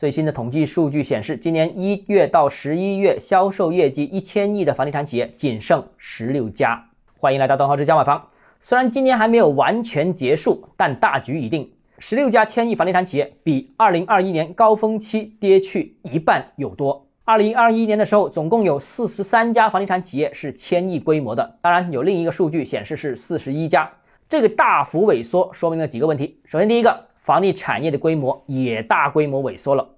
最新的统计数据显示，今年一月到十一月销售业绩一千亿的房地产企业仅剩十六家。欢迎来到东浩之家买房。虽然今年还没有完全结束，但大局已定。十六家千亿房地产企业比二零二一年高峰期跌去一半有多。二零二一年的时候，总共有四十三家房地产企业是千亿规模的。当然，有另一个数据显示是四十一家。这个大幅萎缩说明了几个问题。首先，第一个，房地产业的规模也大规模萎缩了。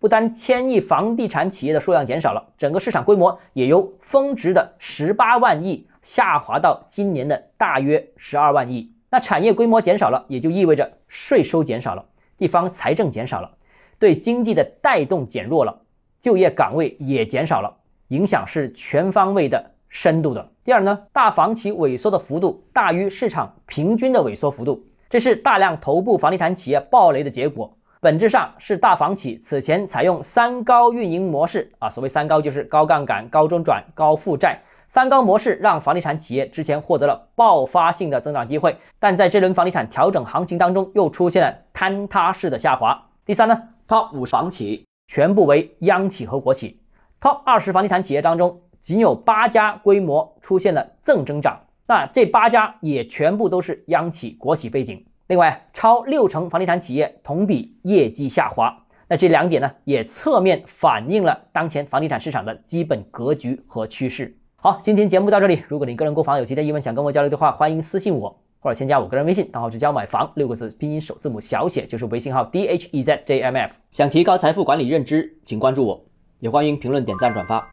不单千亿房地产企业的数量减少了，整个市场规模也由峰值的十八万亿下滑到今年的大约十二万亿。那产业规模减少了，也就意味着税收减少了，地方财政减少了，对经济的带动减弱了，就业岗位也减少了，影响是全方位的、深度的。第二呢，大房企萎缩的幅度大于市场平均的萎缩幅度，这是大量头部房地产企业暴雷的结果。本质上是大房企此前采用三高运营模式啊，所谓三高就是高杠杆、高周转、高负债。三高模式让房地产企业之前获得了爆发性的增长机会，但在这轮房地产调整行情当中，又出现了坍塌式的下滑。第三呢，Top 五房企全部为央企和国企，Top 二十房地产企业当中仅有八家规模出现了正增长，那这八家也全部都是央企国企背景。另外，超六成房地产企业同比业绩下滑，那这两点呢，也侧面反映了当前房地产市场的基本格局和趋势。好，今天节目到这里。如果你个人购房有其他疑问想跟我交流的话，欢迎私信我或者添加我个人微信，账号是教买房六个字拼音首字母小写就是微信号 d h e z j m f。想提高财富管理认知，请关注我，也欢迎评论点赞转发。